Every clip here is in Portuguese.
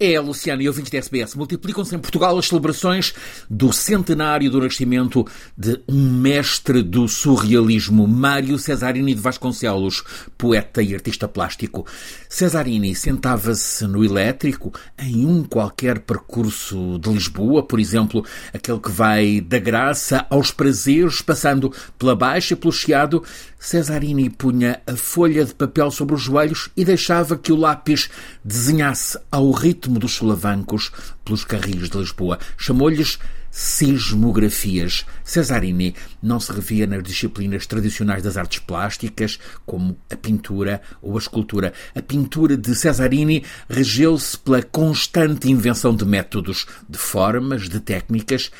É, Luciano e ouvintes da SBS, multiplicam-se em Portugal as celebrações do centenário do nascimento de um mestre do surrealismo, Mário Cesarini de Vasconcelos, poeta e artista plástico. Cesarini sentava-se no elétrico em um qualquer percurso de Lisboa, por exemplo, aquele que vai da graça aos prazeres, passando pela baixa e pelo chiado. Cesarini punha a folha de papel sobre os joelhos e deixava que o lápis desenhasse ao ritmo ritmo dos solavancos pelos carris de Lisboa. Chamou-lhes sismografias. Cesarini não se revia nas disciplinas tradicionais das artes plásticas, como a pintura ou a escultura. A pintura de Cesarini regeu-se pela constante invenção de métodos, de formas, de técnicas.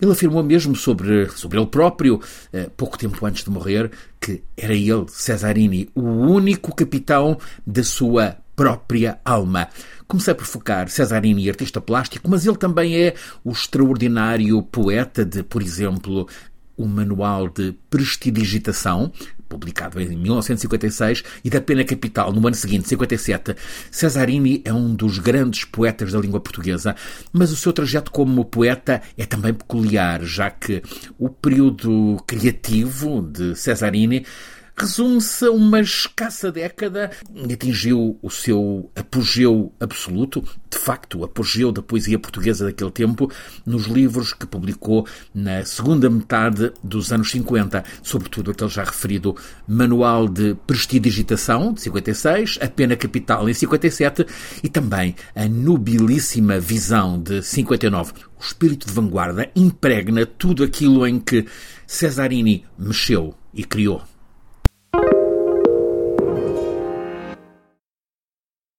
Ele afirmou mesmo sobre, sobre ele próprio, eh, pouco tempo antes de morrer, que era ele, Cesarini, o único capitão da sua própria alma. Comecei por focar Cesarini, artista plástico, mas ele também é o extraordinário poeta de, por exemplo, o Manual de Prestidigitação, publicado em 1956, e da Pena Capital, no ano seguinte, 57. Cesarini é um dos grandes poetas da língua portuguesa, mas o seu trajeto como poeta é também peculiar, já que o período criativo de Cesarini resume-se a uma escassa década e atingiu o seu apogeu absoluto, de facto, o apogeu da poesia portuguesa daquele tempo, nos livros que publicou na segunda metade dos anos 50, sobretudo aquele já referido Manual de Prestidigitação, de 56, A Pena Capital, em 57, e também a Nobilíssima Visão, de 59. O espírito de vanguarda impregna tudo aquilo em que Cesarini mexeu e criou.